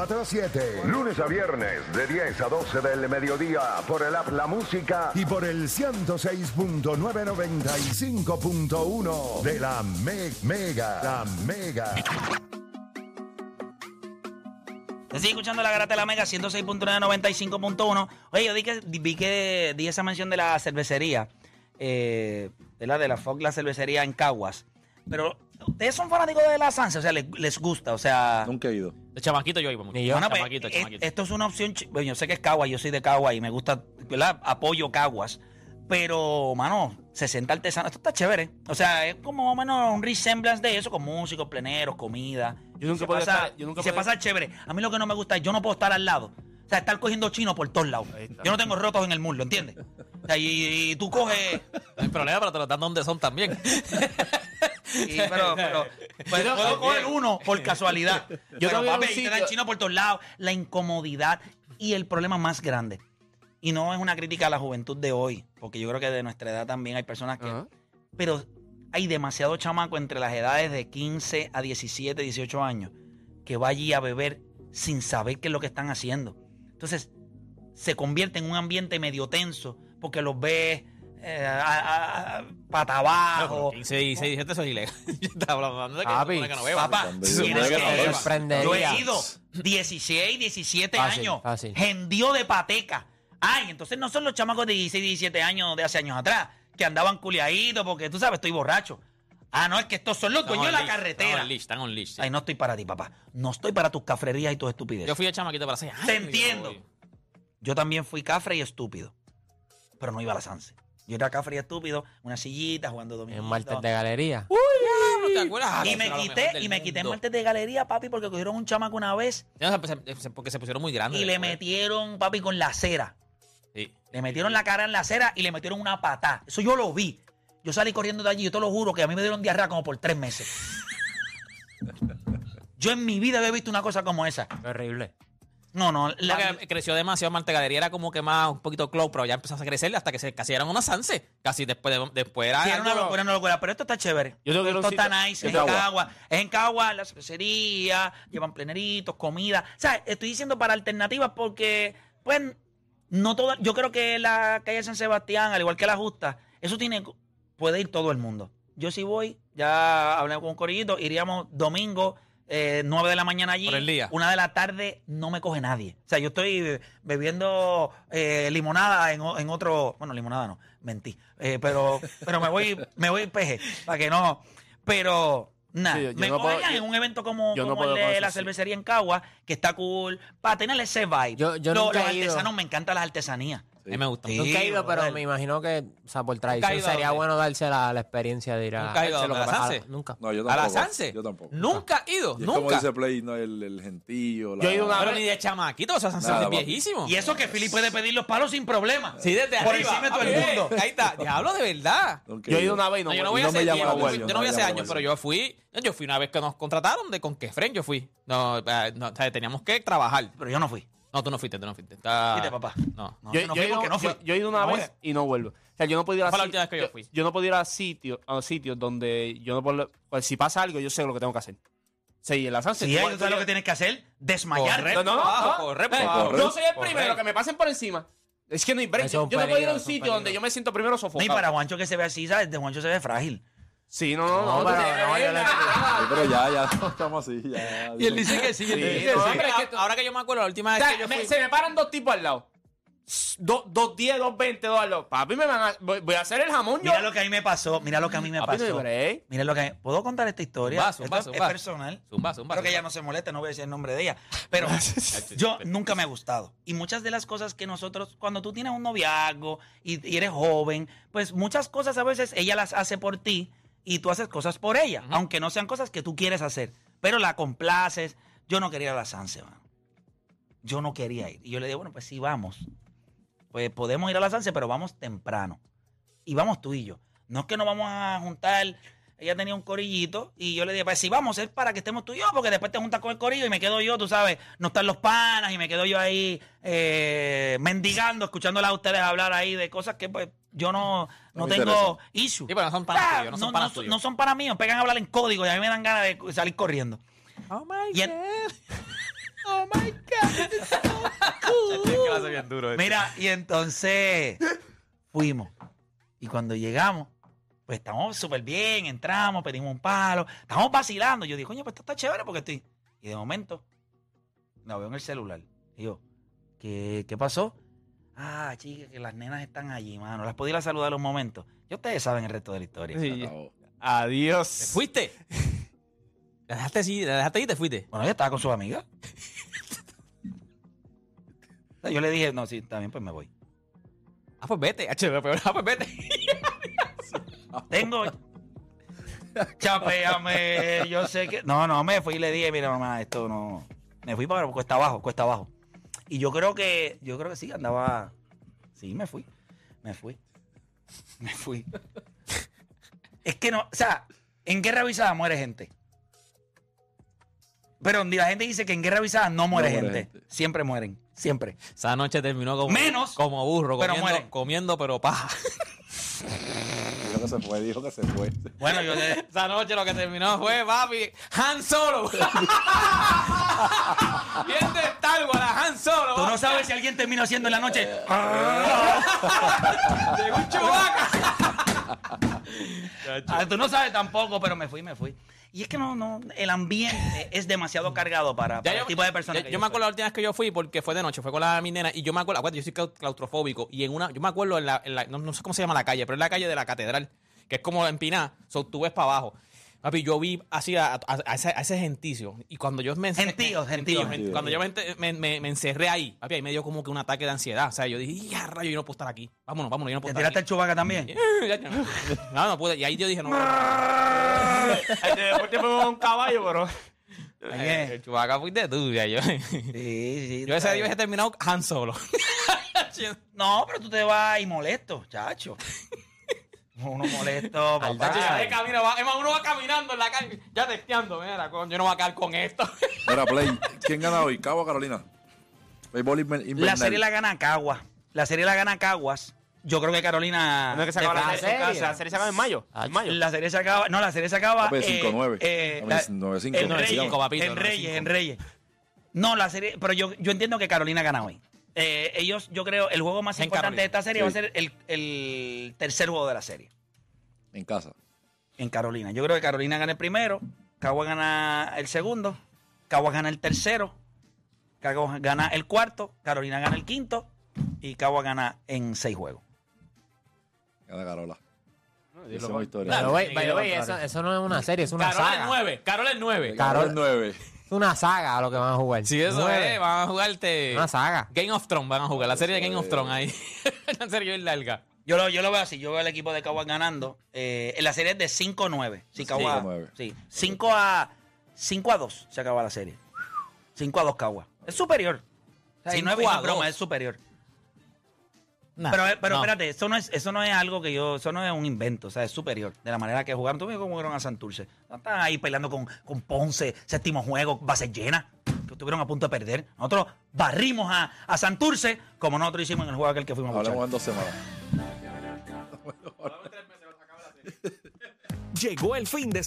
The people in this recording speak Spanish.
4 a 7, lunes a viernes de 10 a 12 del mediodía por el app La Música y por el 106.995.1 de la Me- Mega. La Mega. Te sigue escuchando la garata de la Mega 106.995.1. Oye, yo di que, vi que di esa mención de la cervecería, eh, de la de la Fog, la cervecería en Caguas. Pero ustedes son fanáticos de la Sanse, o sea, les, les gusta, o sea. Nunca he ido. De chamaquito yo iba mucho. Ni yo. Bueno, pues, chamaquito, chamaquito. esto es una opción. ch- bueno, yo sé que es Caguas, yo soy de Caguas y me gusta, ¿verdad? Apoyo Caguas. Pero, mano, 60 artesanos, esto está chévere. O sea, es como más o menos un resemblance de eso, con músicos, pleneros, comida. Yo nunca se he podido pasa, estar- yo nunca se podido- pasa chévere. A mí lo que no me gusta es yo no puedo estar al lado. O sea, estar cogiendo chino por todos lados. está. Yo no tengo rotos en el muslo, ¿entiendes? O sea, y, y tú coges. No hay problema, pero te lo dan donde son también. y- pero, pero, pues, Yo- puedo coger uno por casualidad. Yo Pero, papi, un ahí te dan sitio- chino por todos lados. La incomodidad y el problema más grande. Y no es una crítica a la juventud de hoy, porque yo creo que de nuestra edad también hay personas que. Ajá. Pero hay demasiado chamaco entre las edades de 15 a 17, 18 años que va allí a beber sin saber qué es lo que están haciendo. Entonces, se convierte en un ambiente medio tenso porque los ves eh, a- a- a- pata abajo. 15, 16, 17, eso es ilegal. Yo estaba hablando de que Papi. supone que no beba. Papá, tienes yo que- a yo he ido 16, 17 Fácil, años, fácil. gendió de pateca. Ay, entonces no son los chamacos de 16, 17 años de hace años atrás, que andaban culiaditos porque tú sabes, estoy borracho. Ah, no, es que estos son los Están dueños de la leash, carretera. Están on leash, están on leash, sí. Ay, no estoy para ti, papá. No estoy para tus cafrerías y tus estupideces. Yo fui de chamaquito para años. Te entiendo. Yo también fui cafre y estúpido. Pero no iba a la Sanse. Yo era cafre y estúpido, una sillita, jugando domingo. En martes de galería. ¿No te acuerdas? Ah, Y me quité, y me quité en martes de galería, papi, porque cogieron un chamaco una vez se- Porque se pusieron muy grandes. y le metieron, papi, con la cera. Sí. Le metieron la cara en la acera y le metieron una patada. Eso yo lo vi. Yo salí corriendo de allí, yo te lo juro que a mí me dieron diarrea como por tres meses. Yo en mi vida había visto una cosa como esa. Qué horrible. No, no. la- creció demasiado Marte Galería, era como que más un poquito close, pero ya empezó a crecer hasta que se casi eran una Sanse. Casi después, de- después era. Sí, era una locura, una locura. Pero esto está chévere. Yo tengo que esto está sitio- nice. en Es en Cagua. Cagua. Es en Cagua, la cervecería, llevan pleneritos, comida. O sea, estoy diciendo para alternativas porque, pues, no toda. Yo creo que la calle San Sebastián, al igual que la Justa, eso tiene. Puede ir todo el mundo. Yo sí voy, ya hablé con un corillito, iríamos domingo. Eh, 9 de la mañana allí. Por el día. Una de la tarde no me coge nadie. O sea, yo estoy bebiendo eh, limonada en, en otro. Bueno, limonada no, mentí. Eh, pero, pero me voy, me voy peje, para que no. Pero, nada, Sí, me no puedo- en un evento como, no como el de la sí. cervecería en Cagua, que está cool, para tener ese vibe. Yo- yo los ido. artesanos, me encantan las artesanías. A mí me gusta. Sí. Nunca he ido, pero me imagino que, o sea, por he tradición ido a sería dónde? bueno darse la, la experiencia de ir a... Nunca he ido a a la. Sanse. Nunca. No, yo ¿A tampoco. la Sanse? Yo tampoco. Nunca he ido, Y es como nunca. dice Play, no, el, el gentío. La... Yo he ido una Pero vez- ni de chamaquito, o sea, Sanse Nada, es viejísimo. Y eso que Philly puede pedir los palos sin problema. Sí, desde Por arriba. encima de todo el mundo. Ahí está. Diablo de verdad. Nunca Yo he ido una vez y no, No, yo no voy a hacer yo no voy a hacer años, pero yo fui, yo fui una vez que nos contrataron de con Kefren, yo fui. No, eh, no, o sea, teníamos que trabajar. Pero yo no fui. No, tú no fuiste, tú no fuiste. Está- Fuiste, papá. No. No, yo, no yo fui he ido, no fui. yo- yo he ido una No vez y no vuelvo. O sea, yo no puedo ir a Fue la si- última vez que yo fui. Yo no puedo ir a sitios, a sitios donde yo no puedo... pues, si pasa algo, yo sé lo que tengo que hacer. Sí, en la ¿tú sabes lo que tienes que hacer? Desmayar. Correcto. No, no, no. No. Eh. Yo soy el Corre. primero, que me pasen por encima. Es que no hay break. Yo no puedo ir a un sitio donde yo me siento primero No, sofocado. y para Juancho que se ve así, ¿sabes? De Juancho se ve frágil. Sí, no, no, no. No, pero- tienes- no, yo le- Sí, pero ya, ya estamos así. Ya, Y él dice que sí, él Sí, dice que no, sí. hombre, es que tú- Ahora que yo me acuerdo, la última O vez sea, que yo me- fui. se me paran dos tipos al lado. Dos, dos diez, dos veinte, dos al lado. Papi, me van a, voy, voy a hacer el jamón yo. Mira lo que a mí me pasó. Mira lo que a mí me Papi, no hay pasó. break. Mira lo que a mí- ¿Puedo contar esta historia? Zumba, zumba, Esto zumba. Es personal. Zumba, zumba, Creo que zumba. ella no se moleste, no voy a decir el nombre de ella. Pero yo nunca me he gustado. Y muchas de las cosas que nosotros, cuando tú tienes un noviazgo y, y eres joven, pues muchas cosas a veces ella las hace por ti y tú haces cosas por ella, aunque no sean cosas que tú quieres hacer. Pero la complaces. Yo no quería ir a la Sanse. Yo no quería ir. Y yo le digo, bueno, pues sí, vamos. Pues podemos ir a la Sanse, pero vamos temprano. Y vamos tú y yo. No es que nos vamos a juntar. Ella tenía un corillito y yo le dije, pues sí, vamos, es para que estemos tú y yo, porque después te juntas con el corillo y me quedo yo, tú sabes, no están los panas y me quedo yo ahí eh, mendigando, escuchándolas a ustedes hablar ahí de cosas que pues yo no, no tengo issue. Sí, pero no son panas Ah, tuyos, no son panas tuyos. no son para mí, me pegan a hablar en código y a mí me dan ganas de salir corriendo. Oh my Y en- God. Oh my God. it's so cool. Es clase bien duro. Mira, y entonces fuimos. Y cuando llegamos, pues estamos súper bien, entramos, pedimos un palo, estamos vacilando. Yo digo, coño, pues esto está chévere porque estoy. Y de momento, la veo en el celular. Y yo, ¿qué, qué pasó? Ah, chica, que las nenas están allí, mano. Las podía saludar un momento. Ya ustedes saben el resto de la historia. Sí. Acabó. ¿Te Adiós. fuiste? ¿La dejaste, así, ¿La dejaste ahí y te fuiste? Bueno, ella estaba con sus amigas. Yo le dije, no, sí, también pues me voy. Ah, pues vete. H, pero- Ah, pues vete. Tengo. Chapéame, yo sé que. No, no, me fui y le dije, mira, mamá, esto no. Me fui para cuesta abajo, cuesta abajo. Y yo creo que, yo creo que sí, andaba. Sí, me fui. Me fui. Me fui. Es que no, o sea, en guerra avisada muere gente. Pero la gente dice que en guerra avisada no muere, muere gente. gente. Siempre mueren. Siempre. Esa noche terminó como, Menos, como burro, pero comiendo, mueren. comiendo pero paja. Se fue, dijo que se fue. Bueno, yo le- Esa noche lo que terminó fue, papi, Han Solo. Bien de Star Wars, Han Solo. Tú no sabes si alguien termina haciendo en la noche. Llegó un Chewbacca. Ah, tú no sabes tampoco, pero me fui, me fui. Y es que no, no, el ambiente es demasiado cargado para, para yo, el tipo de personas yo me acuerdo la última vez que yo fui porque fue de noche, fue con la mi nena y yo me acuerdo, acuérdate, yo soy clau- claustrofóbico y en una, yo me acuerdo en la, en la- no, no sé cómo se llama la calle, pero es la calle de la catedral, que es como empinada, so, tú ves para abajo. Papi, yo vi así a, a- a ese, a ese genticio. Y cuando yo me Gentío, gentío. gen- Cuando yo me, me, me- me encerré ahí, papi, ahí me dio como que un ataque de ansiedad. O sea, yo dije, ya, rayo, yo no puedo estar aquí. Vámonos, vámonos, yo no ¿Te puedo tiraste estar el chubaca también? No, no pude. Y ahí yo dije, no. Después te pongo un caballo, pero. Oye. El chubaca fuiste tú, ya yo. Sí, sí. Yo ese día hubiese terminado Han Solo. No, pero tú te vas y molesto, chacho. Uno molesto, papá. ya de camino, va- es más, uno va caminando en la calle, ya testeando, mira, con- yo no voy a quedar con esto. Mira, Play. ¿Quién gana hoy? ¿Cabo o Carolina? Béisbol inver- invernal. La serie la gana Caguas. La serie la gana Caguas. Yo creo que Carolina. ¿Cuándo es que se acaba la, la serie? La serie se acaba en mayo. En mayo. La serie se acaba. No, la serie se acaba. Papi, eh, 5-9. eh, 9-5, en no, Reyes, papito, en 9-5. Reyes, en Reyes. No, la serie. Pero yo, yo entiendo que Carolina gana hoy. Eh, ellos, yo creo, el juego más En importante Carolina. de esta serie Sí. va a ser el, el tercer juego de la serie. En casa. En Carolina. Yo creo que Carolina gana el primero. Cagua gana el segundo. Cagua gana el tercero. Cagua gana el cuarto. Carolina gana el quinto. Y Cagua gana en seis juegos. Gana Carola. Esa es mi historia. Pero, güey, Ni by que the way, lo eso, eso no es una serie, es una Carol es saga. 9, Carol es 9. Carol Carol- 9. Es una saga a lo que van a jugar. Sí, eso Nueve. es, van a jugarte. Una saga. Game of Thrones van a jugar, la serie de Game of Thrones ahí. Una serie bien larga. Yo lo, yo lo veo así. Yo veo al equipo de Caguas ganando. Eh, en la serie es de 5-9. Sí, Caguas. 5-9. Sí. 5 a, 5 a 2 se acaba la serie. 5 a 2 Caguas. Es superior. O sea, y no es, 5 a no es broma, 2. es superior. Nah, pero pero no. espérate, eso no, es, eso no es algo que yo, eso no es un invento, o sea, es superior. De la manera que jugaron, tú ves cómo jugaron a Santurce. No están ahí peleando con, con Ponce, séptimo juego, base llena, que estuvieron a punto de perder. Nosotros barrimos a, a Santurce, como nosotros hicimos en el juego aquel que fuimos a. Hablamos en dos semanas. Llegó el fin de